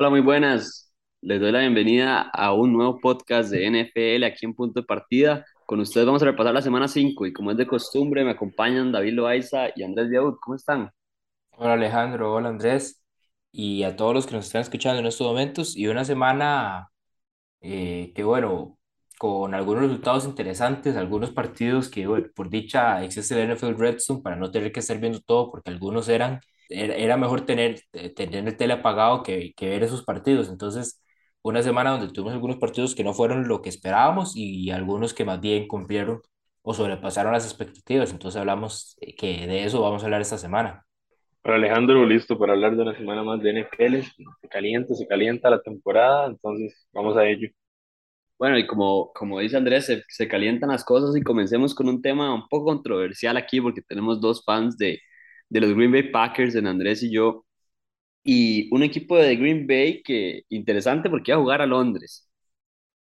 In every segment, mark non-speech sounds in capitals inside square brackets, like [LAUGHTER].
Hola, muy buenas. Les doy la bienvenida a un nuevo podcast de NFL aquí en Punto de Partida. Con ustedes vamos a repasar la semana 5 y como es de costumbre me acompañan David Loaiza y Andrés Diaud. ¿Cómo están? Hola Alejandro, hola Andrés y a todos los que nos están escuchando en estos momentos y una semana eh, que bueno, con algunos resultados interesantes, algunos partidos que bueno, por dicha existe el NFL Redstone para no tener que estar viendo todo porque algunos eran, era, era mejor tener, tener el tele apagado que, que ver esos partidos, entonces una semana donde tuvimos algunos partidos que no fueron lo que esperábamos y algunos que más bien cumplieron o sobrepasaron las expectativas, entonces hablamos eh, que de eso vamos a hablar esta semana. Para Alejandro, listo para hablar de una semana más de NFL. Se calienta, se calienta la temporada, entonces vamos a ello. Bueno, y como, como dice Andrés, se, se calientan las cosas y comencemos con un tema un poco controversial aquí porque tenemos dos fans de, de los Green Bay Packers, en Andrés y yo, y un equipo de Green Bay que interesante porque iba a jugar a Londres.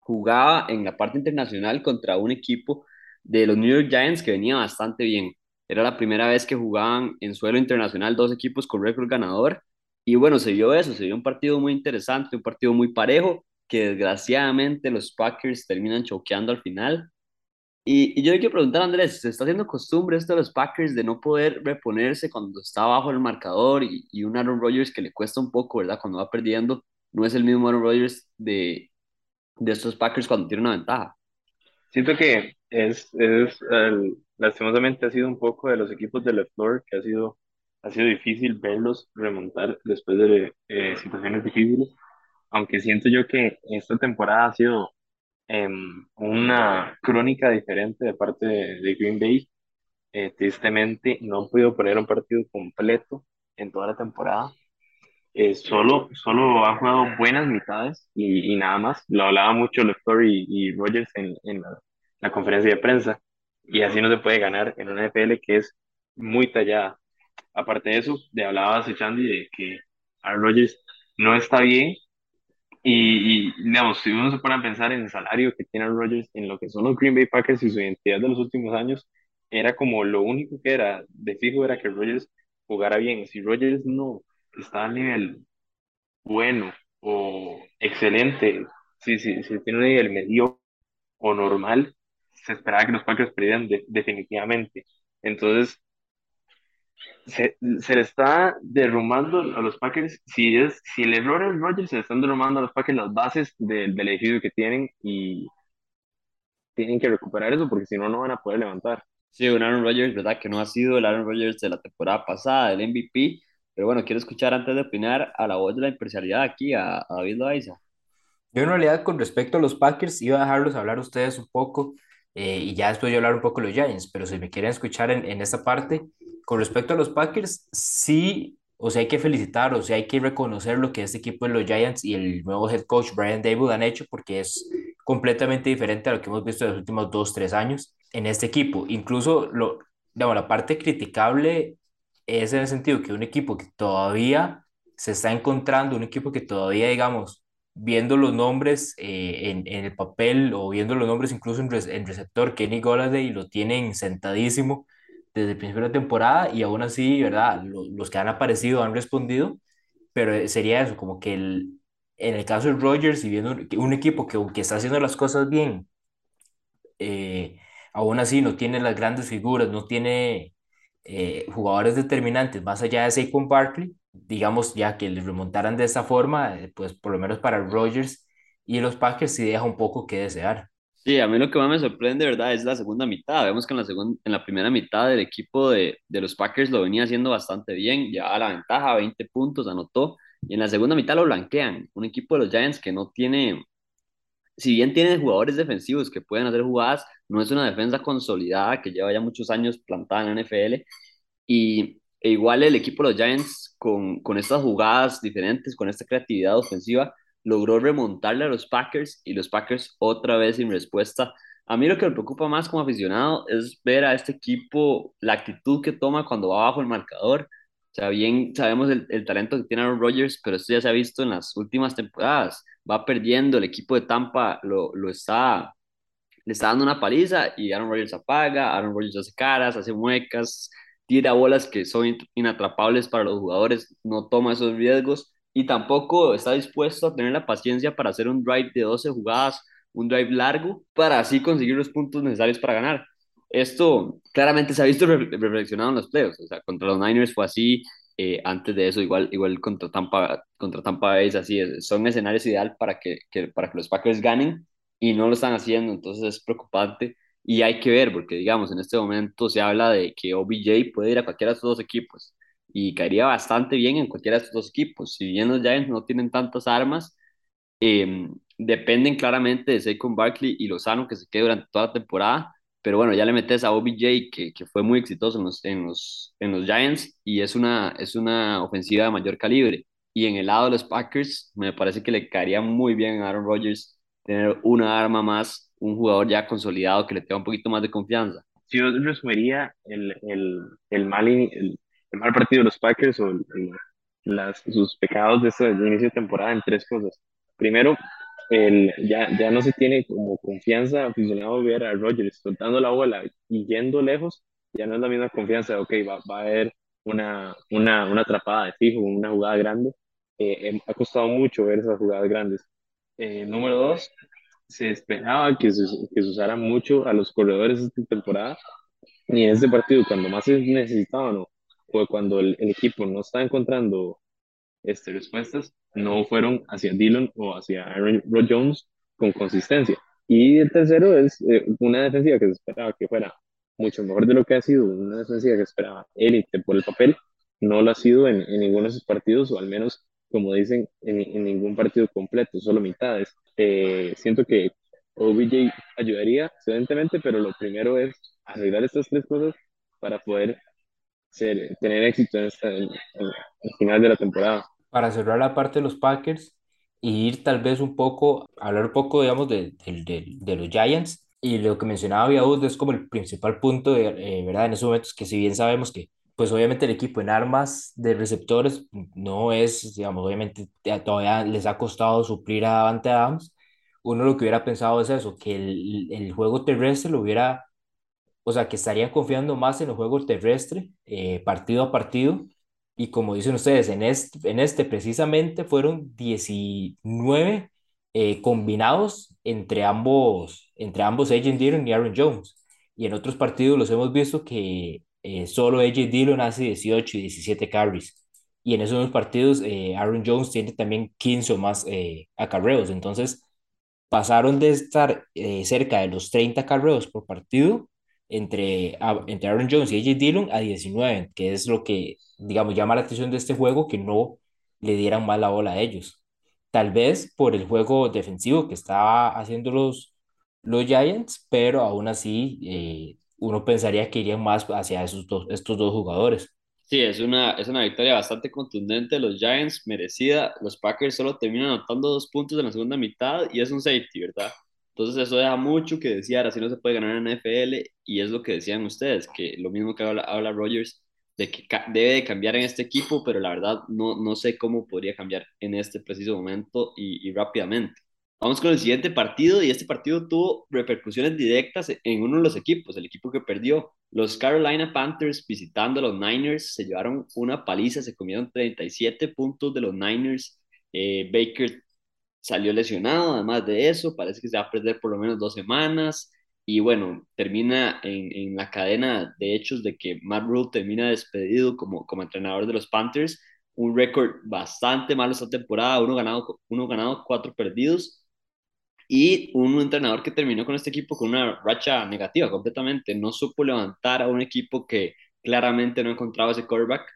Jugaba en la parte internacional contra un equipo de los New York Giants que venía bastante bien. Era la primera vez que jugaban en suelo internacional dos equipos con récord ganador. Y bueno, se vio eso, se vio un partido muy interesante, un partido muy parejo, que desgraciadamente los Packers terminan choqueando al final. Y, yo le quiero preguntar Andrés, ¿se está haciendo costumbre esto de los Packers de no poder reponerse cuando está bajo el marcador y, y un Aaron Rodgers que le cuesta un poco, ¿verdad? Cuando va perdiendo, no es el mismo Aaron Rodgers de, de estos Packers cuando tiene una ventaja. Siento que es, es lastimosamente ha sido un poco de los equipos de LeFleur que ha sido, ha sido difícil verlos remontar después de eh, situaciones difíciles, aunque siento yo que esta temporada ha sido em, una crónica diferente de parte de, Green Bay. Eh, tristemente no han podido poner un partido completo en toda la temporada eh, solo, solo ha jugado buenas mitades y, y nada más. Lo hablaba mucho LeFleur y, y Rogers en, en la, conferencia de prensa. Y así no se puede ganar en una NFL que es muy tallada. Aparte de eso, de hablaba Chandy de que Aaron Rodgers no está bien. Y, y, digamos, si uno se pone a pensar en el salario que tiene Aaron Rodgers, en lo que son los Green Bay Packers y su identidad de los últimos años, era como lo único que era de fijo era que Rodgers jugara bien. Si Rodgers no está al nivel bueno o excelente, si, si, tiene un nivel medio o normal, se esperaba que los Packers perdieran de- definitivamente. Entonces, se, se le está derrumbando a los Packers, si, es, si el error es Rodgers, se le están derrumbando a los Packers las bases de- del edificio que tienen y tienen que recuperar eso porque si no, no van a poder levantar. Sí, un Aaron Rodgers, ¿verdad? Que no ha sido el Aaron Rodgers de la temporada pasada, del MVP. Pero bueno, quiero escuchar antes de opinar a la voz de la imparcialidad aquí, a, a David Loaiza. Yo en realidad con respecto a los Packers iba a dejarlos hablar ustedes un poco eh, y ya después yo hablar un poco de los Giants, pero si me quieren escuchar en, en esta parte, con respecto a los Packers, sí, o sea, hay que felicitar, o sea, hay que reconocer lo que este equipo de los Giants y el nuevo head coach Brian Dable han hecho porque es completamente diferente a lo que hemos visto en los últimos dos, tres años en este equipo. Incluso lo, digamos, la parte criticable es en el sentido que un equipo que todavía se está encontrando, un equipo que todavía, digamos, viendo los nombres eh, en, en el papel o viendo los nombres incluso en, re- en receptor, Kenny Golladay lo tienen sentadísimo desde el principio de la temporada y aún así, ¿verdad? Lo- los que han aparecido han respondido, pero eh, sería eso, como que el, en el caso de Rodgers y viendo un, un equipo que aunque está haciendo las cosas bien, eh, aún así no tiene las grandes figuras, no tiene eh, jugadores determinantes más allá de Saquon Barkley, digamos ya que le remontaran de esa forma, eh, pues por lo menos para Rodgers y los Packers sí deja un poco que desear. Sí, a mí lo que más me sorprende, ¿verdad? Es la segunda mitad. Vemos que en la, segun- en la primera mitad del equipo de, de los Packers lo venía haciendo bastante bien, llevaba la ventaja, 20 puntos, anotó, y en la segunda mitad lo blanquean. Un equipo de los Giants que no tiene, si bien tiene jugadores defensivos que pueden hacer jugadas, no es una defensa consolidada que lleva ya muchos años plantada en la NFL. Y e igual el equipo de los Giants, con, con estas jugadas diferentes, con esta creatividad ofensiva, logró remontarle a los Packers y los Packers otra vez sin respuesta. A mí lo que me preocupa más como aficionado es ver a este equipo, la actitud que toma cuando va bajo el marcador. O sea, bien sabemos el, el talento que tiene Aaron Rodgers, pero esto ya se ha visto en las últimas temporadas. Va perdiendo, el equipo de Tampa lo, lo está, le está dando una paliza y Aaron Rodgers apaga, Aaron Rodgers hace caras, hace muecas, tira bolas que son inatrapables para los jugadores, no toma esos riesgos y tampoco está dispuesto a tener la paciencia para hacer un drive de 12 jugadas, un drive largo, para así conseguir los puntos necesarios para ganar. Esto claramente se ha visto reflexionado en los playoffs, o sea, contra los Niners fue así, eh, antes de eso igual, igual contra Tampa, contra Tampa es así, son escenarios ideal para que, para que los Packers ganen y no lo están haciendo, entonces es preocupante y hay que ver, porque digamos, en este momento se habla de que OBJ puede ir a cualquiera de estos dos equipos y caería bastante bien en cualquiera de estos dos equipos. Si bien los Giants no tienen tantas armas, eh, dependen claramente de Saquon Barkley y Lozano que se quede durante toda la temporada. Pero bueno, ya le metes a OBJ, que, que fue muy exitoso en los, en, los, en los Giants, y es una, es una ofensiva de mayor calibre. Y en el lado de los Packers, me parece que le caería muy bien a Aaron Rodgers tener una arma más, un jugador ya consolidado que le tenga un poquito más de confianza. Yo resumiría el, el, el mal, el, mal partido de los Packers o las, sus pecados de este inicio de temporada en tres cosas. Primero, el, ya, ya no se tiene como confianza aficionado ver a Rodgers soltando la bola y yendo lejos, ya no es la misma confianza de, ok, va, va a haber una, una, una atrapada de fijo, una jugada grande. Eh, em, ha costado mucho ver esas jugadas grandes. Eh, número dos, se esperaba que se, que se usara mucho a los corredores esta temporada y en este partido, cuando más se necesitaban, ¿no? Fue cuando el, el, equipo no está encontrando este, respuestas, no fueron hacia Dillon o hacia Aaron Jones con consistencia. Y el tercero es eh, una defensiva que se esperaba que fuera mucho mejor de lo que ha sido, una defensiva que esperaba élite por el papel, no lo ha sido en, en ninguno de esos partidos, o al menos, como dicen, en, en ningún partido completo, solo mitades. Eh, siento que OBJ ayudaría, evidentemente, pero lo primero es arreglar estas tres cosas para poder tener éxito en, el final de la temporada. Para cerrar la parte de los Packers y ir tal vez un poco, hablar poco, digamos, de, de, de los Giants. Y lo que mencionaba Viaud es como el principal punto, de, eh, ¿verdad? En esos momentos que si bien sabemos que, pues obviamente el equipo en armas de receptores no es, digamos, obviamente todavía les ha costado suplir a Davante Adams. Uno lo que hubiera pensado es eso, que el, el juego terrestre lo hubiera o sea, que estarían confiando más en el juego terrestre, eh, partido a partido. Y como dicen ustedes, en este, en este precisamente fueron 19 eh, combinados entre ambos, entre ambos AJ Dillon y Aaron Jones. Y en otros partidos los hemos visto que eh, solo AJ Dillon hace 18 y 17 carries. Y en esos partidos Aaron Jones tiene también 15 o más acarreos. Entonces pasaron de estar cerca de los 30 carreos por partido entre, entre Aaron Jones y AJ Dillon a 19, que es lo que, digamos, llama la atención de este juego, que no le dieran más la bola a ellos. Tal vez por el juego defensivo que estaba haciendo los, los Giants, pero aún así eh, uno pensaría que irían más hacia esos dos, estos dos jugadores. Sí, es una, es una victoria bastante contundente de los Giants, merecida. Los Packers solo terminan anotando dos puntos en la segunda mitad y es un safety, ¿verdad? Entonces eso deja mucho que desear, así no se puede ganar en NFL y es lo que decían ustedes, que lo mismo que habla, habla Rogers, de que debe de cambiar en este equipo, pero la verdad no, no sé cómo podría cambiar en este preciso momento y, y rápidamente. Vamos con el siguiente partido y este partido tuvo repercusiones directas en uno de los equipos, el equipo que perdió. Los Carolina Panthers visitando a los Niners se llevaron una paliza, se comieron 37 puntos de los Niners. Eh, Baker salió lesionado, además de eso, parece que se va a perder por lo menos dos semanas. Y bueno, termina en, en la cadena de hechos de que Matt Rule termina despedido como, como entrenador de los Panthers. Un récord bastante malo esta temporada, uno ganado, uno ganado, cuatro perdidos. Y un entrenador que terminó con este equipo con una racha negativa completamente. No supo levantar a un equipo que claramente no encontraba ese quarterback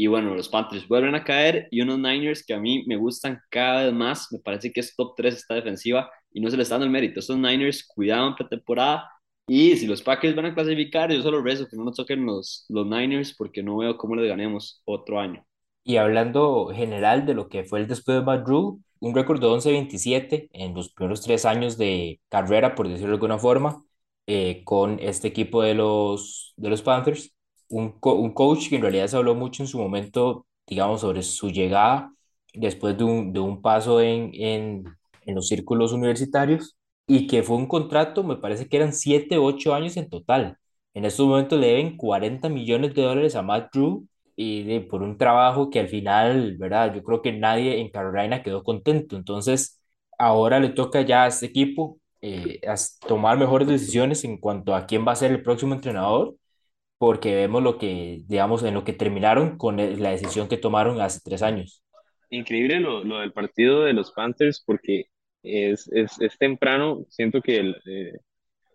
y bueno, los Panthers vuelven a caer y unos Niners que a mí me gustan cada vez más. Me parece que es top 3 esta defensiva y no se les está dando el mérito. Estos Niners cuidaban pretemporada y si los Packers van a clasificar, yo solo rezo que no nos toquen los, los Niners porque no veo cómo les ganemos otro año. Y hablando general de lo que fue el después de Matt Rule, un récord de 11-27 en los primeros tres años de carrera, por decirlo de alguna forma, eh, con este equipo de los, de los Panthers un, un coach que en realidad se habló mucho en su momento, digamos, sobre su llegada después de un, de un paso en, en, en los círculos universitarios y que fue un contrato, me parece que eran 7 o 8 años en total. En estos momentos le deben 40 millones de dólares a Matt Drew y de, por un trabajo que al final, ¿verdad? Yo creo que nadie en Carolina quedó contento. Entonces, ahora le toca ya a este equipo eh, as- tomar mejores decisiones en cuanto a quién va a ser el próximo entrenador, porque vemos lo que, digamos, en lo que terminaron con el- la decisión que tomaron hace tres años. Increíble lo, lo del partido de los Panthers porque es, es, es temprano. Siento que el, eh,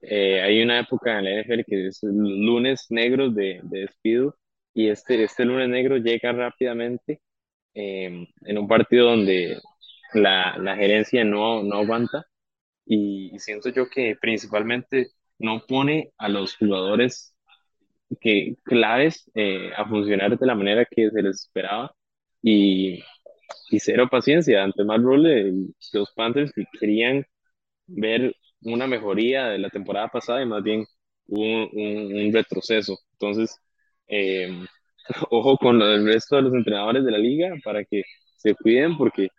eh, hay una época en la NFL que es lunes negros de, de despido y este, este lunes negro llega rápidamente eh, en un partido donde la, la gerencia no, no aguanta y siento yo que principalmente no pone a los jugadores que, claves eh, a funcionar de la manera que se les esperaba y, y cero paciencia. Ante más role, los Panthers que querían ver una mejoría de la temporada pasada y más bien un, un, un retroceso. Entonces, eh, [LAUGHS] ojo con el resto de los entrenadores de la liga para que se cuiden porque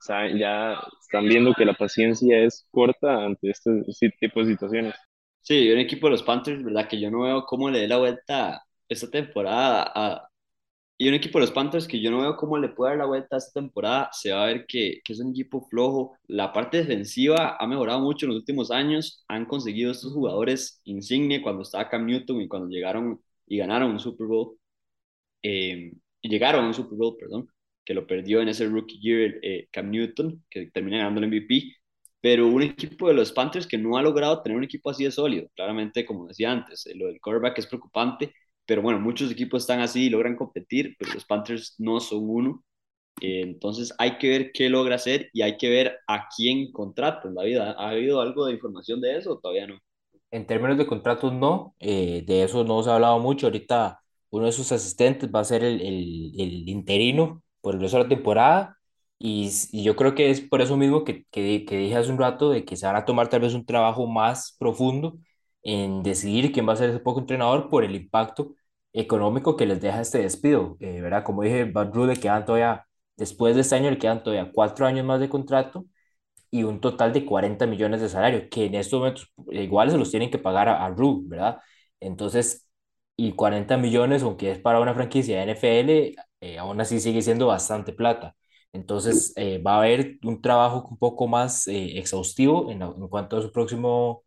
saben, ya están viendo que la paciencia es corta ante este, este tipo de situaciones. Sí, un equipo de los Panthers, ¿verdad? Que yo no veo cómo le dé la vuelta esta temporada a, y un equipo de los Panthers que yo no veo cómo le puede dar la vuelta esta temporada, se va a ver que, que es un equipo flojo. La parte defensiva ha mejorado mucho en los últimos años. Han conseguido estos jugadores insigne cuando estaba Cam Newton y cuando llegaron y ganaron un Super Bowl. eh, llegaron a un Super Bowl, perdón, que lo perdió en ese rookie year eh, Cam Newton, que termina ganando el MVP. Pero un equipo de los Panthers que no ha logrado tener un equipo así de sólido. Claramente, como decía antes, eh, lo del quarterback es preocupante pero bueno, muchos equipos están así y logran competir, pero los Panthers no son uno. Eh, entonces hay que ver qué logra hacer y hay que ver a quién contrata en la vida. ¿Ha habido algo de información de eso o todavía no? En términos de contratos, no, eh, de eso no se ha hablado mucho. Ahorita uno de sus asistentes va a ser el, el, el interino por el resto de la temporada y, y yo creo que es por eso mismo que, que, que dije hace un rato de que se van a tomar tal vez un trabajo más profundo en decidir quién va a ser ese poco entrenador por el impacto económico que les deja este despido, eh, ¿verdad? Como dije, Rule le quedan todavía, después de este año le quedan todavía cuatro años más de contrato y un total de 40 millones de salario, que en estos momentos igual se los tienen que pagar a, a ¿verdad? Entonces, y 40 millones, aunque es para una franquicia de NFL, eh, aún así sigue siendo bastante plata. Entonces, eh, va a haber un trabajo un poco más eh, exhaustivo en, cuanto a su próximo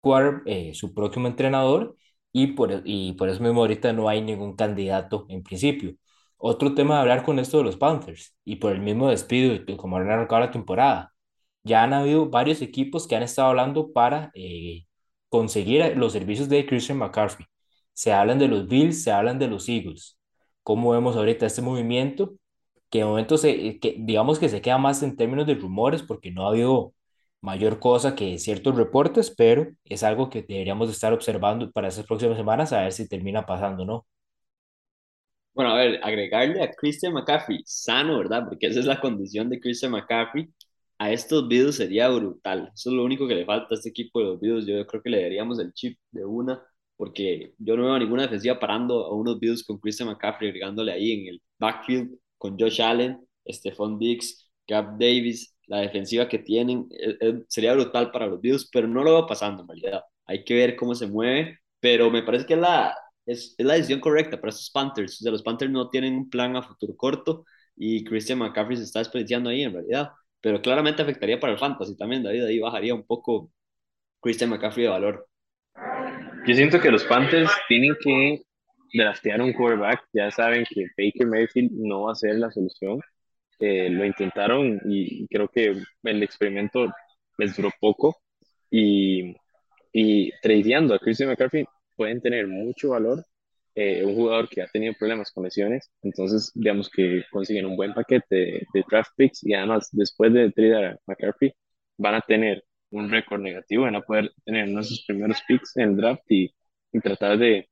quarter- eh, su próximo entrenador y por, e- y por eso mismo ahorita no hay ningún candidato en principio. Otro tema de hablar con esto de los Panthers y por el mismo despido como han arrancado la temporada. Ya han habido varios equipos que han estado hablando para conseguir los servicios de Christian McCaffrey. Se hablan de los Bills, se hablan de los Eagles. ¿Cómo vemos ahorita este movimiento? Que de momento se, que digamos que se queda más en términos de rumores porque no ha habido mayor cosa que ciertos reportes, pero es algo que deberíamos de estar observando para estas próximas semanas a ver si termina pasando, ¿no? Bueno, a ver, agregarle a Christian McCaffrey, sano, ¿verdad? Porque esa es la condición de Christian McCaffrey. A estos Bills sería brutal. Eso es lo único que le falta a este equipo de los Bills. Yo creo que le daríamos el chip de una, porque yo no veo ninguna defensiva parando a unos Bills con Christian McCaffrey, agregándole ahí en el backfield con Josh Allen, Stephon Diggs, Gab Davis, la defensiva que tienen. eh, eh, sería brutal para los Bills, pero no lo veo pasando en realidad. Hay que ver cómo se mueve, pero me parece que la, es, es la decisión correcta para estos Panthers. O sea, los Panthers no tienen un plan a futuro corto y Christian McCaffrey se está desperdiciando ahí en realidad. Pero claramente afectaría para el fantasy también, David. Ahí bajaría un poco Christian McCaffrey de valor. Yo siento que los Panthers tienen que draftear un quarterback. Ya saben que Baker Mayfield no va a ser la solución. Eh, lo intentaron y creo que el experimento les duró poco. Y, y tradeando a Christian McCaffrey pueden tener mucho valor. Eh, un jugador que ha tenido problemas con lesiones, entonces digamos que consiguen un buen paquete de, de draft picks y además después de tradear a McCaffrey van a tener un récord negativo, van a poder tener uno de sus primeros picks en el draft y, y tratar de,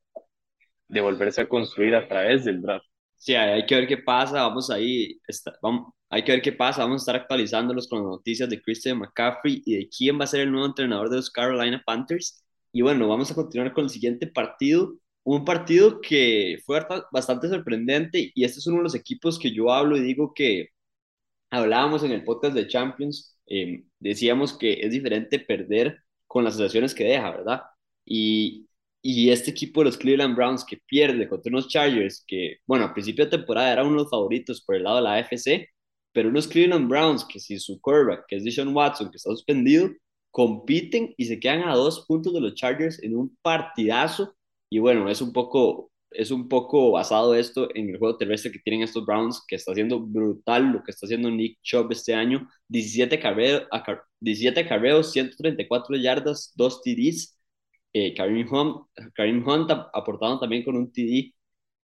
de volverse a construir a través del draft. Sí, hay que ver qué pasa. Vamos ahí, está, vamos, hay que ver qué pasa. Vamos a estar actualizándolos con las noticias de Christian McCaffrey y de quién va a ser el nuevo entrenador de los Carolina Panthers. Y bueno, vamos a continuar con el siguiente partido. Un partido que fue bastante sorprendente y este es uno de los equipos que yo hablo y digo que hablábamos en el podcast de Champions, eh, decíamos que es diferente perder con las sensaciones que deja, ¿verdad? Y, y este equipo de los Cleveland Browns que pierde contra unos Chargers que, bueno, a principio de temporada eran unos favoritos por el lado de la AFC, pero unos Cleveland Browns que si su quarterback, que es Deshaun Watson, que está suspendido, compiten y se quedan a dos puntos de los Chargers en un partidazo. Y bueno, es un poco, es un poco basado esto en el juego terrestre que tienen estos Browns, que está haciendo brutal lo que está haciendo Nick Chubb este año. 17 carreos, 17 carreos 134 yardas, 2 TDs. Eh, Karim, Hunt, Karim Hunt aportando también con un TD.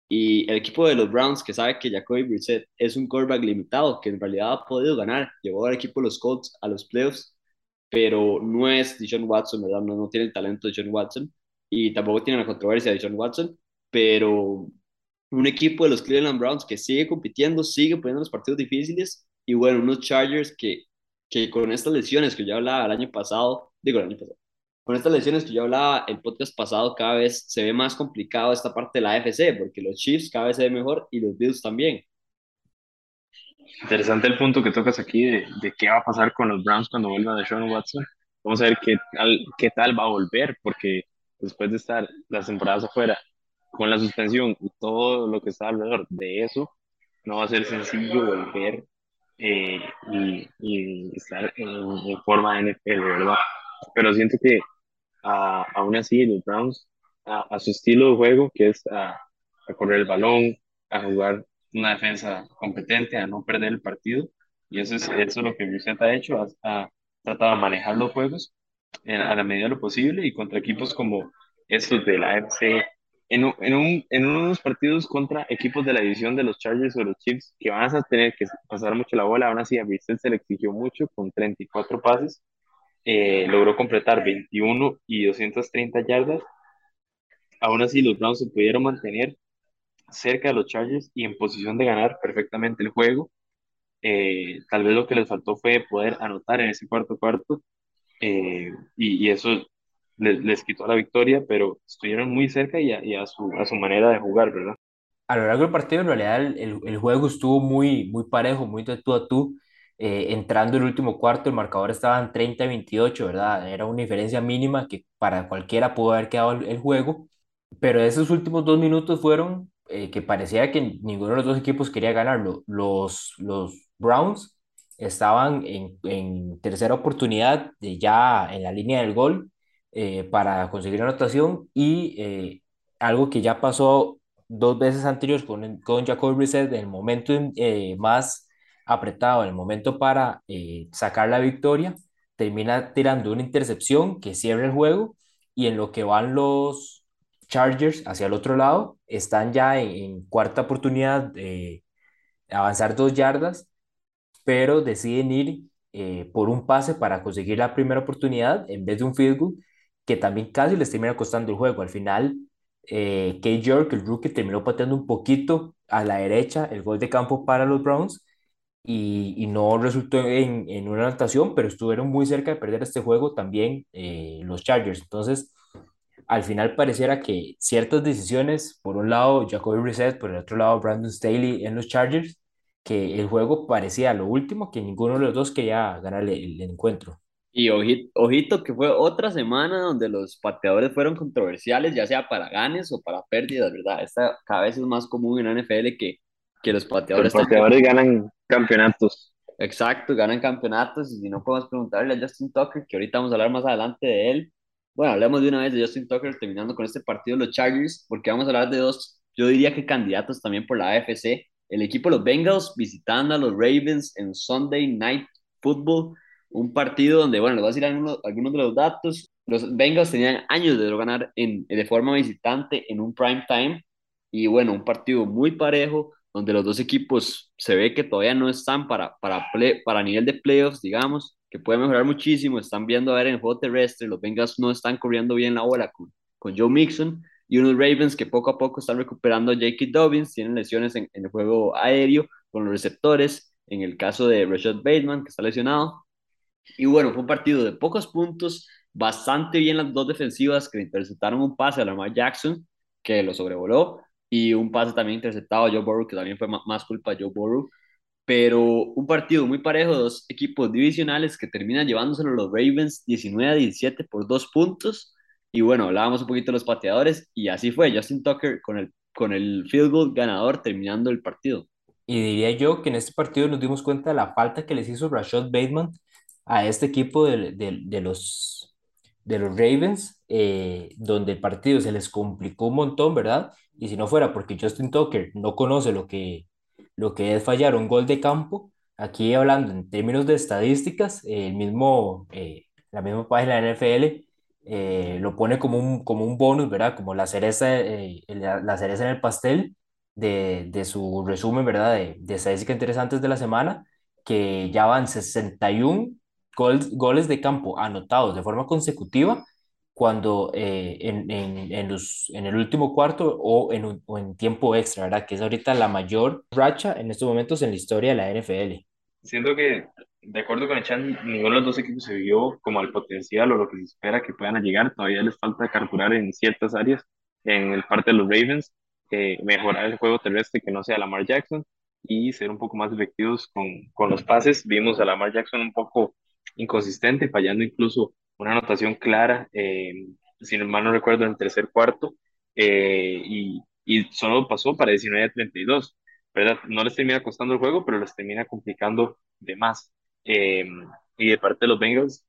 Y el equipo de los Browns, que sabe que Jacoby Brissett es un quarterback limitado, que en realidad ha podido ganar, llevó al equipo de los Colts a los playoffs, pero no es John Watson, ¿verdad? No, no tiene el talento de John Watson y tampoco tiene la controversia de John Watson, pero un equipo de los Cleveland Browns que sigue compitiendo, sigue poniendo los partidos difíciles y bueno, unos Chargers que, que con estas lesiones que yo hablaba el año pasado, digo el año pasado, con estas lesiones que yo hablaba el podcast pasado, cada vez se ve más complicado esta parte de la AFC, porque los Chiefs cada vez se ven mejor y los Bills también. Interesante el punto que tocas aquí de, de qué va a pasar con los Browns cuando vuelva de Sean Watson. Vamos a ver qué tal, qué tal va a volver, porque después de estar las temporadas afuera con la suspensión y todo lo que está alrededor de eso, no va a ser sencillo volver eh, y, y, estar en, en forma de NFL, ¿verdad? Pero siento que aún así los Browns, a, su estilo de juego, que es a, correr el balón, a jugar una defensa competente, a no perder el partido, y eso es, eso es lo que Brissett ha hecho, ha, tratado de manejar los juegos a la medida de lo posible y contra equipos como estos de la FC, en, en, un, en unos partidos contra equipos de la división de los Chargers o los Chiefs que van a tener que pasar mucho la bola, aún así a Brissett se le exigió mucho con 34 pases eh, logró completar 21 y 230 yardas. Aún así, los Browns se pudieron mantener cerca de los Chargers y en posición de ganar perfectamente el juego. Eh, tal vez lo que les faltó fue poder anotar en ese cuarto cuarto eh, y, eso les, quitó la victoria, pero estuvieron muy cerca y a, su, a su manera de jugar, ¿verdad? A lo largo del partido, en realidad, el, juego estuvo muy, muy parejo, muy de tú a tú. Eh, entrando el último cuarto, el marcador estaba en 30 28, ¿verdad? Era una diferencia mínima que para cualquiera pudo haber quedado el, juego, pero esos últimos dos minutos fueron eh, que parecía que ninguno de los dos equipos quería ganarlo. Los, los Browns estaban en, en tercera oportunidad de ya en la línea del gol eh, para conseguir anotación y algo que ya pasó dos veces anteriores con, con Jacob Brissett en el momento más apretado en el momento para eh, sacar la victoria, termina tirando una intercepción que cierra el juego y en lo que van los Chargers hacia el otro lado, están ya en, cuarta oportunidad de avanzar dos yardas, pero deciden ir eh, por un pase para conseguir la primera oportunidad en vez de un field goal, que también casi les termina costando el juego. Al final, eh, Kate York, el rookie, terminó pateando un poquito a la derecha el gol de campo para los Browns y, no resultó en, en, una anotación, pero estuvieron muy cerca de perder este juego también eh, los Chargers. Entonces, al final pareciera que ciertas decisiones, por un lado Jacoby Reset, por el otro lado Brandon Staley en los Chargers, que el juego parecía lo último, que ninguno de los dos quería ganar el, encuentro. Y ojito, ojito, que fue otra semana donde los pateadores fueron controversiales, ya sea para ganes o para pérdidas, ¿verdad? Esta cada vez es más común en la NFL que, que los pateadores... Los pateadores ganan campeonatos. Exacto, ganan campeonatos y si no podemos preguntarle a Justin Tucker, que ahorita vamos a hablar más adelante de él. Bueno, hablemos de una vez de Justin Tucker terminando con este partido los Chargers, porque vamos a hablar de dos, yo diría que candidatos también por la AFC. El equipo de los Bengals visitando a los Ravens en Sunday Night Football, un partido donde, bueno, les voy a decir algunos, algunos de los datos. Los Bengals tenían años de ganar en, de forma visitante en un prime time y bueno, un partido muy parejo donde los dos equipos se ve que todavía no están para, para, para nivel de playoffs, digamos, que puede mejorar muchísimo. Están viendo a ver en el juego terrestre, los Bengals no están corriendo bien la bola con, con Joe Mixon y unos Ravens que poco a poco están recuperando a J.K. Dobbins, tienen lesiones en, en, el juego aéreo con los receptores, en el caso de Rashad Bateman, que está lesionado. Y bueno, fue un partido de pocos puntos, bastante bien las dos defensivas que interceptaron un pase a Lamar Jackson, que lo sobrevoló, y un pase también interceptado a Joe Burrow, que también fue más culpa de Joe Burrow. Pero un partido muy parejo, dos equipos divisionales que terminan llevándoselo los Ravens 19 a 17 por dos puntos. Y bueno, hablábamos un poquito de los pateadores y así fue, Justin Tucker con el, con el field goal ganador terminando el partido. Y diría yo que en este partido nos dimos cuenta de la falta que les hizo Rashad Bateman a este equipo de, de, de los, de los Ravens, eh, donde el partido se les complicó un montón, ¿verdad? Y si no fuera porque Justin Tucker no conoce lo que, lo que es fallar un gol de campo, aquí hablando en términos de estadísticas, el mismo, eh, la misma página de NFL eh, lo pone como un, como un bonus, ¿verdad? Como la cereza, eh, la, la cereza en el pastel de, de su resumen, ¿verdad? De, de estadísticas interesantes de la semana, que ya van 61 goles, goles de campo anotados de forma consecutiva cuando eh, en, en, en, los, en el último cuarto o en, un- o en tiempo extra, ¿verdad? Que es ahorita la mayor racha en estos momentos en la historia de la NFL. Siento que, de acuerdo con el Chan, ninguno de los dos equipos se vio como al potencial o lo que se espera que puedan llegar. Todavía les falta carburar en ciertas áreas. En el parte de los Ravens, eh, mejorar el juego terrestre que no sea Lamar Jackson y ser un poco más efectivos con, con los pases. Vimos a Lamar Jackson un poco inconsistente, fallando incluso una anotación clara, eh, si mal no recuerdo, en el tercer cuarto, eh, y, y solo pasó para 19 a 32. ¿verdad? No les termina costando el juego, pero les termina complicando de más. Eh, y de parte de los Bengals,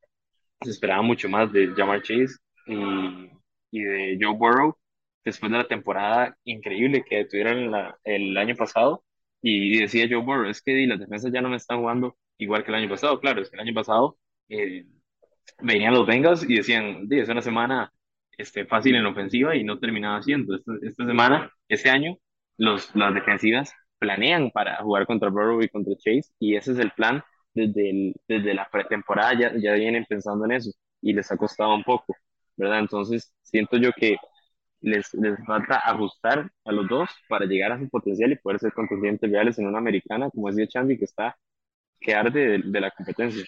se esperaba mucho más de Jamar Chase y, y de Joe Burrow después de la temporada increíble que tuvieron la, el año pasado. Y decía Joe Burrow, es que las defensas ya no me están jugando igual que el año pasado. Claro, es que el año pasado eh, venían los Bengals y decían, es una semana este, fácil en ofensiva y no terminaba haciendo. Esta, esta semana, este año, los, las defensivas planean para jugar contra Burrow y contra Chase y ese es el plan desde, el, desde la pretemporada, ya, ya vienen pensando en eso y les ha costado un poco, ¿verdad? Entonces, siento yo que les, les falta ajustar a los dos para llegar a su potencial y poder ser contendientes reales en una americana, como decía Chambi, que está que arde de, de la competencia.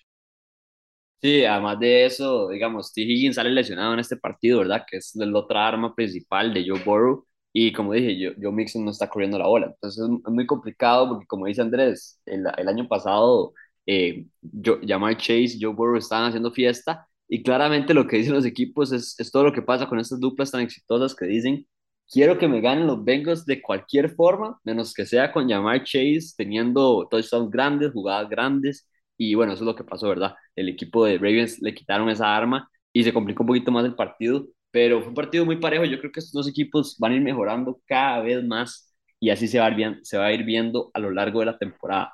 Sí, además de eso, digamos, T. Higgins sale lesionado en este partido, ¿verdad? Que es la otra arma principal de Joe Burrow. Y como dije, Joe, Joe Mixon no está corriendo la bola. Entonces es muy complicado porque, como dice Andrés, el, el año pasado, eh, yo, Jamar Chase Joe Burrow estaban haciendo fiesta. Y claramente lo que dicen los equipos es, es todo lo que pasa con estas duplas tan exitosas que dicen, quiero que me ganen los Bengals de cualquier forma, menos que sea con Jamar Chase teniendo touchdowns grandes, jugadas grandes y bueno, eso es lo que pasó, ¿verdad? El equipo de Ravens le quitaron esa arma y se complicó un poquito más el partido, pero fue un partido muy parejo. Yo creo que estos dos equipos van a ir mejorando cada vez más y así se va a ir, se va a ir viendo a lo largo de la temporada.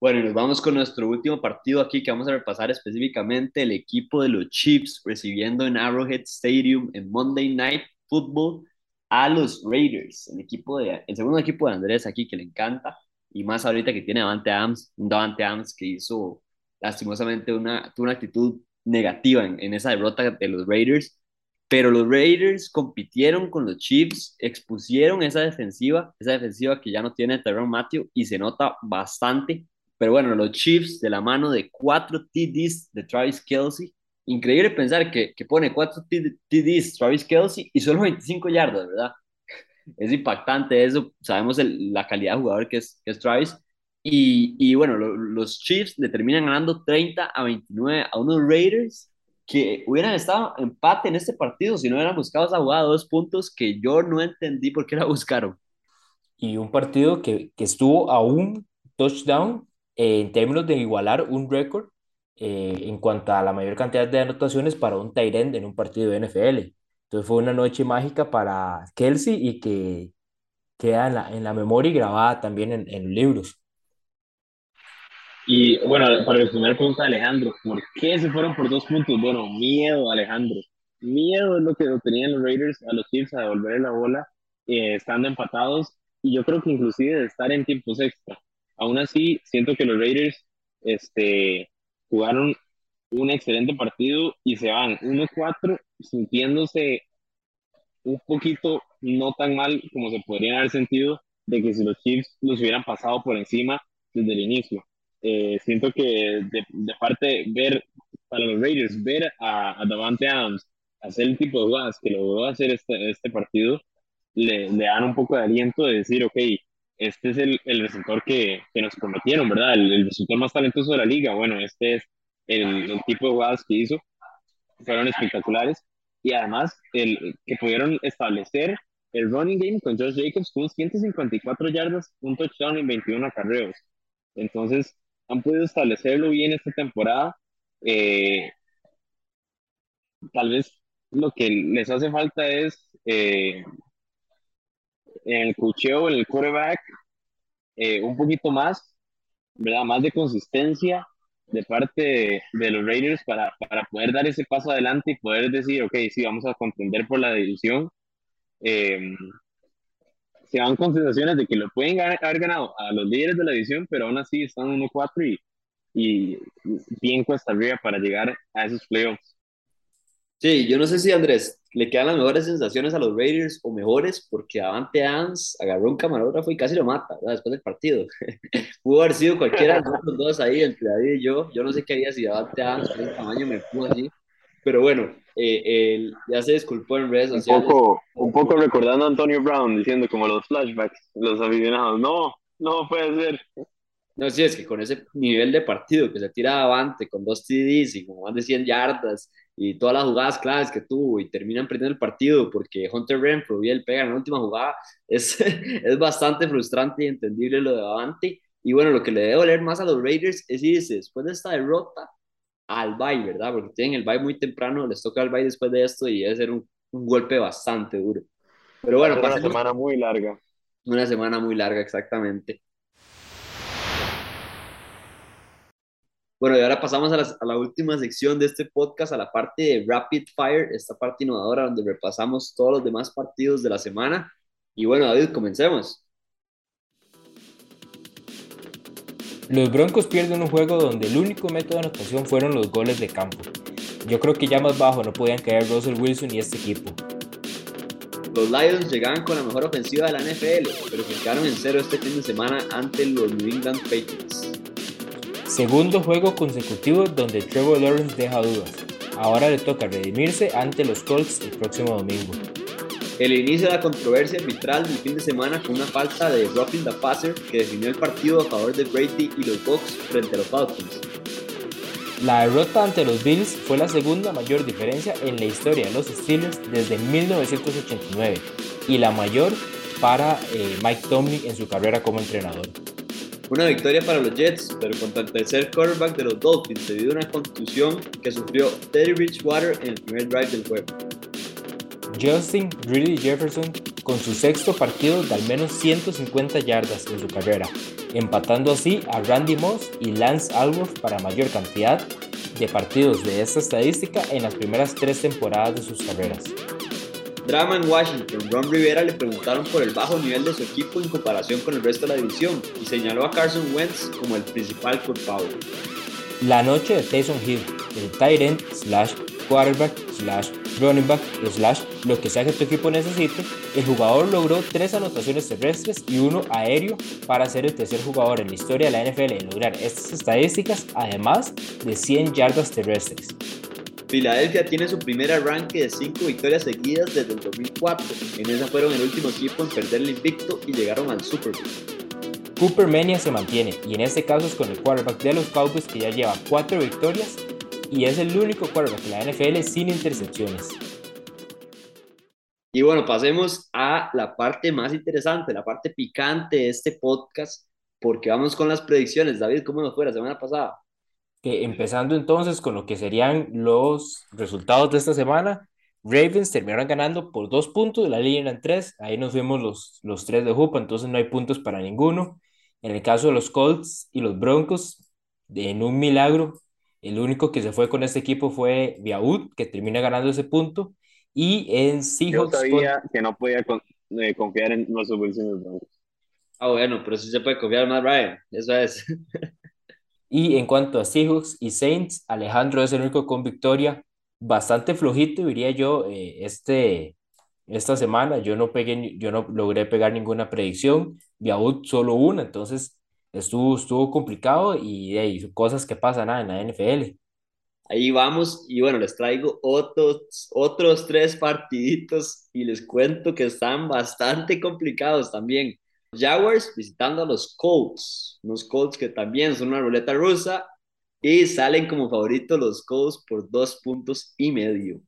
Bueno, y nos vamos con nuestro último partido aquí que vamos a repasar específicamente el equipo de los Chiefs recibiendo en Arrowhead Stadium en Monday Night Football a los Raiders, el equipo de, el segundo equipo de Andrés aquí que le encanta y más ahorita que tiene Davante Adams, un Davante Adams que hizo lastimosamente una, tuvo una actitud negativa en, en esa derrota de los Raiders, pero los Raiders compitieron con los Chiefs, expusieron esa defensiva, esa defensiva que ya no tiene Tyrone Matthew y se nota bastante, pero bueno, los Chiefs de la mano de cuatro TDs de Travis Kelsey, increíble pensar que, que pone cuatro TDs Travis Kelsey y solo 25 yardas, ¿verdad? Es impactante eso, sabemos el, la calidad de jugador que es, que es Travis. Y, y bueno, lo, los Chiefs le terminan ganando 30 a 29 a unos Raiders que hubieran estado empate en este partido si no hubieran buscado esa jugada dos puntos que yo no entendí por qué la buscaron. Y un partido que, que estuvo a un touchdown eh, en términos de igualar un récord eh, en cuanto a la mayor cantidad de anotaciones para un tight end en un partido de NFL. Entonces fue una noche mágica para Kelsey y que queda en la, en la memoria y grabada también en, en libros. Y bueno, para responder la pregunta de Alejandro, ¿por qué se fueron por dos puntos? Bueno, miedo, Alejandro. Miedo es lo que tenían los Raiders a los Chiefs a devolver la bola, eh, estando empatados, y yo creo que inclusive de estar en tiempos extra. Aún así, siento que los Raiders este, jugaron un excelente partido y se van 1-4 sintiéndose un poquito no tan mal como se podrían haber sentido de que si los Chiefs los hubieran pasado por encima desde el inicio. Eh, siento que de, de, parte ver para los Raiders, ver a, a Davante Adams hacer el tipo de jugadas que logró hacer este, este partido, le, le, dan un poco de aliento de decir, ok, este es el, el receptor que, que, nos prometieron, ¿verdad? El, el, receptor más talentoso de la liga. Bueno, este es el, el tipo de jugadas que hizo, fueron espectaculares. y además el, que pudieron establecer el running game con Josh Jacobs con 154 yardas, un touchdown y 21 acarreos. Entonces, han podido establecerlo bien esta temporada. Eh, tal vez lo que les hace falta es eh, en el cucheo, en el quarterback, eh, un poquito más, ¿verdad? Más de consistencia de parte de, los Raiders para, para, poder dar ese paso adelante y poder decir, ok, sí, vamos a contender por la división. Eh, se van con sensaciones de que lo pueden haber ganado a los líderes de la división, pero aún así están 1-4 y, y bien cuesta arriba para llegar a esos playoffs. Sí, yo no sé si Andrés le quedan las mejores sensaciones a los Raiders o mejores, porque Avante Adams agarró un camarógrafo y casi lo mata después del partido. [LAUGHS] Pudo haber sido cualquiera de los dos ahí, entre David y yo. Yo no sé qué haría si Avante Adams con el tamaño me pudo así. Pero bueno, eh, ya se disculpó en redes sociales. Un poco, un poco recordando a Antonio Brown diciendo como los flashbacks, los aficionados. No, no puede ser. No, sí, es que con ese nivel de partido que se tira avante, con dos TDs y como más de 100 yardas y todas las jugadas claves que tuvo y terminan perdiendo el partido porque Hunter Renfro y él pegan en la última jugada, [LAUGHS] es, es bastante frustrante y entendible lo de Avante. Y bueno, lo que le debe doler más a los Raiders es irse después de esta derrota al bye, ¿verdad? Porque tienen el bye muy temprano, les toca el bye después de esto y debe ser un, un golpe bastante duro. Pero bueno, una semana muy larga. Una semana muy larga, exactamente. Bueno, y ahora pasamos a la, a la, última sección de este podcast, a la parte de Rapid Fire, esta parte innovadora donde repasamos todos los demás partidos de la semana. Y bueno, David, comencemos. Los Broncos pierden un juego donde el único método de anotación fueron los goles de campo. Yo creo que ya más bajo no podían caer Russell Wilson y este equipo. Los Lions llegaban con la mejor ofensiva de la NFL, pero se quedaron en cero este fin de semana ante los New England Patriots. Segundo juego consecutivo donde Trevor Lawrence deja dudas. Ahora le toca redimirse ante los Colts el próximo domingo. El inicio de la controversia arbitral del fin de semana con una falta de roughing the passer que definió el partido a favor de Brady y los Bucks frente a los Falcons. La derrota ante los Bills fue la segunda mayor diferencia en la historia de los Steelers desde 1989 y la mayor para eh, Mike Tomlin en su carrera como entrenador. Una victoria para los Jets, pero contra el tercer quarterback de los Dolphins debido a una contusión que sufrió Teddy Bridgewater en el primer drive del juego. Justin Greedy Jefferson con su sexto partido de al menos 150 yardas en su carrera, empatando así a Randy Moss y Lance Alworth para mayor cantidad de partidos de esta estadística en las primeras tres temporadas de sus carreras. Drama en Washington, Ron Rivera le preguntaron por el bajo nivel de su equipo en comparación con el resto de la división y señaló a Carson Wentz como el principal culpable. La noche de Tyson Hill, el tight end slash quarterback slash running back slash lo que sea que tu equipo necesite, el jugador logró tres anotaciones terrestres y uno aéreo para ser el tercer jugador en la historia de la NFL en lograr estas estadísticas, además de 100 yardas terrestres. Filadelfia tiene su primer arranque de cinco victorias seguidas desde el 2004. En esa fueron el último equipo en perder el invicto y llegaron al Super Bowl. Cooper Mania se mantiene y en este caso es con el quarterback de los Cowboys que ya lleva cuatro victorias y es el único quarterback de la NFL sin intercepciones. Y bueno, pasemos a la parte más interesante, la parte picante de este podcast, porque vamos con las predicciones. David, ¿cómo nos fue la semana pasada? Que empezando entonces con lo que serían los resultados de esta semana, Ravens terminaron ganando por dos puntos, la línea eran tres, ahí nos vemos los, los tres de Jupa, entonces no hay puntos para ninguno. En el caso de los Colts y los Broncos, en un milagro, el único que se fue con este equipo fue Viaud, que termina ganando ese punto. Y en Seahawks. Yo sabía que no podía eh, confiar en los Broncos. Ah, bueno, pero sí se puede confiar en Matt Ryan, eso es. [LAUGHS] Y en cuanto a Seahawks y Saints, Alejandro es el único con victoria, bastante flojito, diría yo, eh, este, esta semana. Yo no, pegué, yo no logré pegar ninguna predicción, Viaud solo una, entonces estuvo, estuvo complicado y hay cosas que pasan en la NFL. Ahí vamos y bueno, les traigo otros, otros tres partiditos y les cuento que están bastante complicados también. Jaguars visitando a los Colts, unos Colts que también son una ruleta rusa y salen como favoritos los Colts por dos puntos y medio.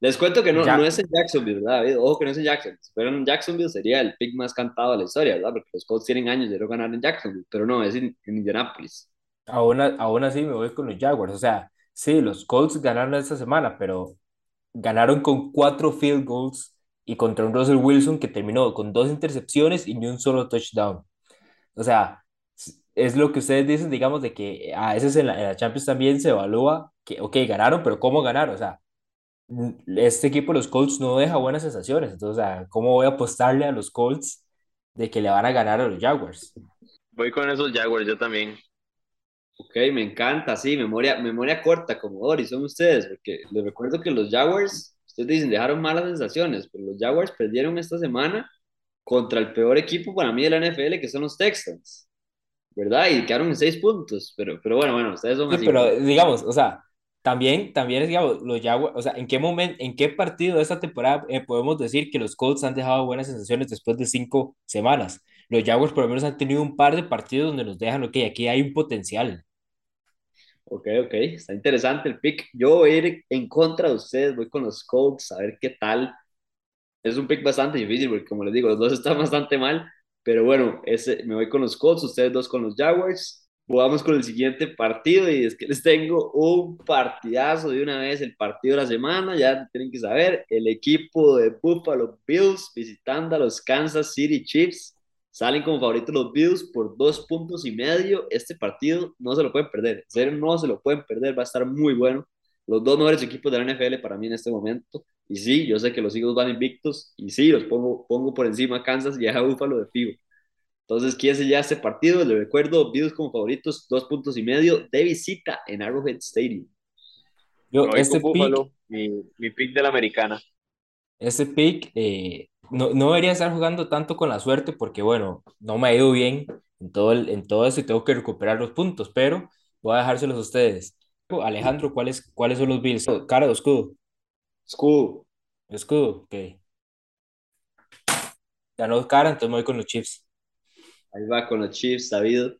Les cuento que no, no es en Jacksonville, ¿verdad, David? Ojo que no es en Jacksonville. Si fuera en Jacksonville sería el pick más cantado de la historia, ¿verdad? Porque los Colts tienen años de no ganar en Jacksonville, pero no, es en, en Indianapolis. aún, aún así me voy con los Jaguars. O sea, sí, los Colts ganaron esta semana, pero ganaron con cuatro field goals y contra un Russell Wilson que terminó con dos intercepciones y ni un solo touchdown. O sea, es lo que ustedes dicen, digamos, de que a veces en la, en la Champions también se evalúa que, ok, ganaron, pero ¿cómo ganaron? O sea, este equipo, los Colts, no deja buenas sensaciones. Entonces, o sea, ¿cómo voy a apostarle a los Colts de que le van a ganar a los Jaguars? Voy con esos Jaguars, yo también. Ok, me encanta, sí, memoria, memoria corta, como Dory, son ustedes, porque les recuerdo que los Jaguars, ustedes dicen, dejaron malas sensaciones, pero los Jaguars perdieron esta semana contra el peor equipo para mí de la NFL, que son los Texans, ¿verdad? Y quedaron en seis puntos, pero, pero bueno, bueno, ustedes son Sí, así. pero digamos, o sea, también, también digamos, los Jaguars, o sea, ¿en qué momento, en qué partido de esta temporada eh, podemos decir que los Colts han dejado buenas sensaciones después de cinco semanas? Los Jaguars por lo menos han tenido un par de partidos donde nos dejan, ok, aquí hay un potencial. Ok, ok, está interesante el pick. Yo voy a ir en contra de ustedes, voy con los Colts, a ver qué tal. Es un pick bastante difícil porque, como les digo, los dos [LAUGHS] están bastante mal, pero bueno, ese, me voy con los Colts, ustedes dos con los Jaguars. Vamos con el siguiente partido y es que les tengo un partidazo de una vez, el partido de la semana, ya tienen que saber, el equipo de Buffalo Bills visitando a los Kansas City Chiefs. Salen como favoritos los Bills por dos puntos y medio. Este partido no se lo pueden perder. En serio, no se lo pueden perder. Va a estar muy bueno. Los dos mejores equipos de la NFL para mí en este momento. Y sí, yo sé que los Eagles van invictos. Y sí, los pongo, pongo por encima a Kansas y a Buffalo de fijo. Entonces, ¿quién se ya este partido? Les recuerdo, Bills como favoritos, dos puntos y medio de visita en Arrowhead Stadium. Yo, este pick, Buffalo, mi, mi pick de la americana. este pick, eh, no, no debería estar jugando tanto con la suerte porque, bueno, no me ha ido bien en todo, el- en todo eso y tengo que recuperar los puntos, pero voy a dejárselos a ustedes. Alejandro, ¿cuáles, cuáles son los Bills? Cara o escudo. School. Escudo, ok. Ganó cara, entonces me voy con los Chiefs. Ahí va con los Chiefs, David.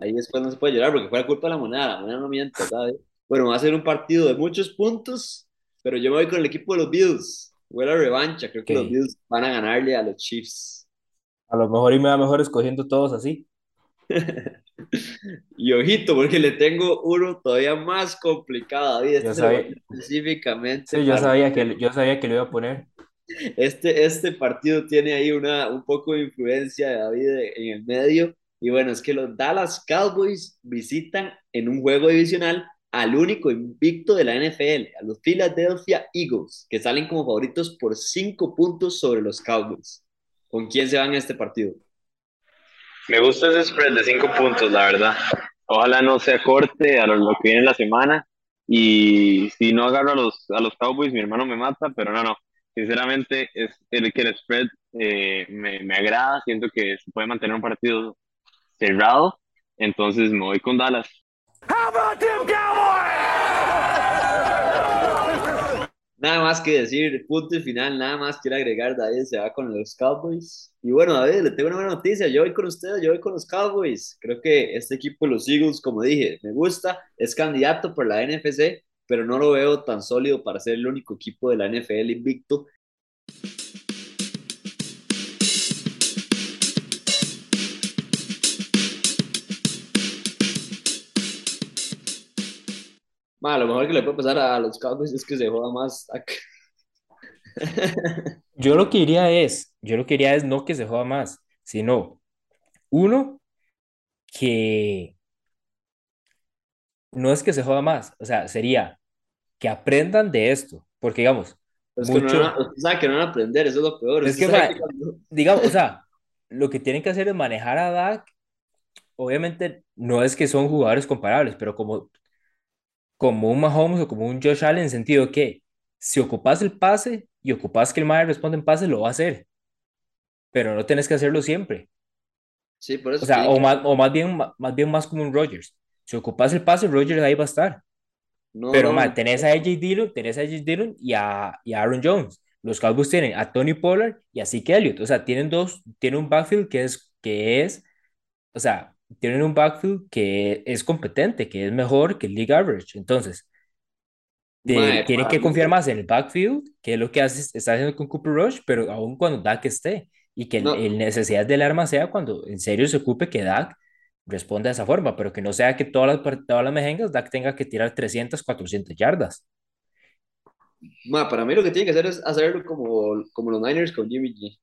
Ahí después no se puede llorar porque fue la culpa de la moneda. La moneda no miente, ¿sabes? Bueno, va a ser un partido de muchos puntos, pero yo me voy con el equipo de los Bills. Voy a revancha. Creo que los. Bills van a ganarle a los Chiefs. A lo mejor y me va mejor escogiendo todos así. [LAUGHS] Y ojito, porque le tengo uno todavía más complicado, David. Este Yo sabía, específicamente sí, yo sabía que, yo sabía que lo iba a poner. Este, este partido tiene ahí una, un poco de influencia de David en el medio. Y bueno, es que los Dallas Cowboys visitan en un juego divisional al único invicto de la NFL, a los Philadelphia Eagles, que salen como favoritos por cinco puntos sobre los Cowboys. ¿Con quién se van a este partido? Me gusta ese spread de cinco puntos, la verdad. Ojalá no se acorte a lo, que viene en la semana. Y si no agarro a los, a los Cowboys, mi hermano me mata, pero no, no. Sinceramente, es el que el spread eh, me, me agrada. Siento que se puede mantener un partido cerrado. Entonces me voy con Dallas. Nada más que decir, punto y final, nada más quiero agregar, David se va con los Cowboys. Y bueno, David, le tengo una buena noticia, yo voy con ustedes, yo voy con los Cowboys. Creo que este equipo, los Eagles, como dije, me gusta, es candidato por la NFC, pero no lo veo tan sólido para ser el único equipo de la NFL invicto. Ma, lo mejor que le puede pasar a los Cowboys es que se joda más. [LAUGHS] Yo lo que diría es, yo lo que diría es no que se joda más, sino uno que no es que se joda más, o sea, sería que aprendan de esto, porque digamos, Es que no van a- mucho, usted sabe que no van a aprender, eso es lo peor. es que, ma- que cuando- digamos, o sea, [LAUGHS] lo que tienen que hacer es manejar a Dak, obviamente no es que son jugadores comparables, pero como, como un Mahomes o como un Josh Allen, en el sentido que si ocupas el pase y ocupas que el Madre responda en pase, lo va a hacer, pero no tienes que hacerlo siempre. Sí, por eso O sea, o más, o más bien, más bien más como un Rodgers. Si ocupas el pase, Rodgers ahí va a estar. No, Pero, no, tenés a AJ Dillon, tenés a AJ Dillon y a, y a Aaron Jones. Los Cowboys tienen a Tony Pollard y a Zeke Elliott. O sea, tienen dos, tienen un backfield que es, que es, o sea, tienen un backfield que es competente, que es mejor que el league average. Entonces, de- Mae, tiene para que confiar más en el backfield, que es lo que hace, está haciendo con Cooper Rush, pero aún cuando Dak esté, y que no, el necesidad del arma sea cuando en serio se ocupe que Dak responda de esa forma, pero que no sea que todas las, todas las mejengas Dak tenga que tirar 300 400 yardas. mae, para mí lo que tiene que hacer es hacerlo como, como los Niners con Jimmy G.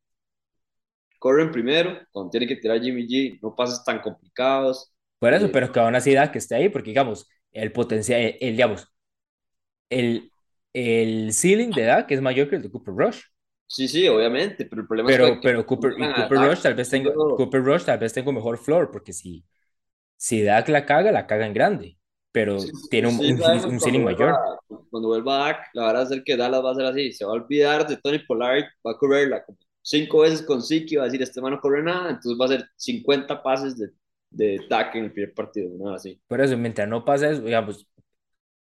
Corren primero, cuando tiene que tirar Jimmy G, no pases tan complicados. Por eso, Eh, pero que aún así Dak esté ahí, porque digamos, el potencial, el, el, digamos, el, el ceiling de Dak es mayor que el de Cooper Rush. sí, sí, obviamente, pero el problema es Pero, que, que pero Cooper, Cooper Rush tal vez haciendo- Cooper Rush tal vez tenga un mejor floor, porque si, si Dak la caga, la caga en grande, pero Sí, tiene un, sí, un, un cuando ceiling vuelva, mayor. cuando vuelva Dak, la verdad es que Dallas va a ser así, se va a olvidar de Tony Pollard, va a correrla como cinco veces con Siki, va a decir, este man no corre nada, entonces va a hacer 50 pases de, de Dak en el primer partido, nada así. Por eso, mientras no pase eso, digamos,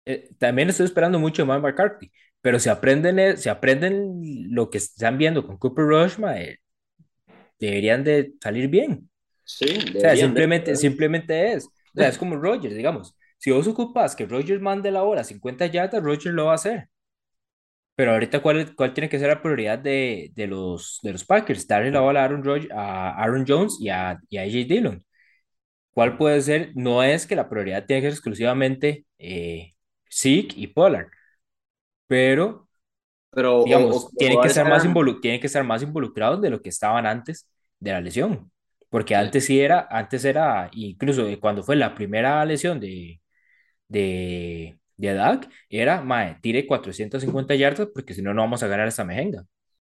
eh, también estoy esperando mucho de Mike McCarthy, pero si aprenden, eh, si aprenden lo que están viendo con Cooper Rush, mae, deberían de salir bien. Sí, O sea, deberían de- simplemente, simplemente es. O sea, es como Rogers, digamos. Si vos ocupas que Rogers mande la bola a 50 yardas, Rogers lo va a hacer. Pero ahorita, ¿cuál, cuál tiene que ser la prioridad de, de los, de los Packers? Darle la bola a Aaron, Rodgers- a Aaron Jones y a, y a AJ Dillon. ¿Cuál puede ser? No es que la prioridad tiene que ser exclusivamente eh, Zeke y Pollard, pero Pero, o, digamos, o- tienen o que, estar más involu- tienen que estar más involucrados de lo que estaban antes de la lesión. Porque antes sí era, antes era, incluso cuando fue la primera lesión de, de, de Dak, era, mae, tire 450 yardas porque si no, no vamos a ganar esta mejenga.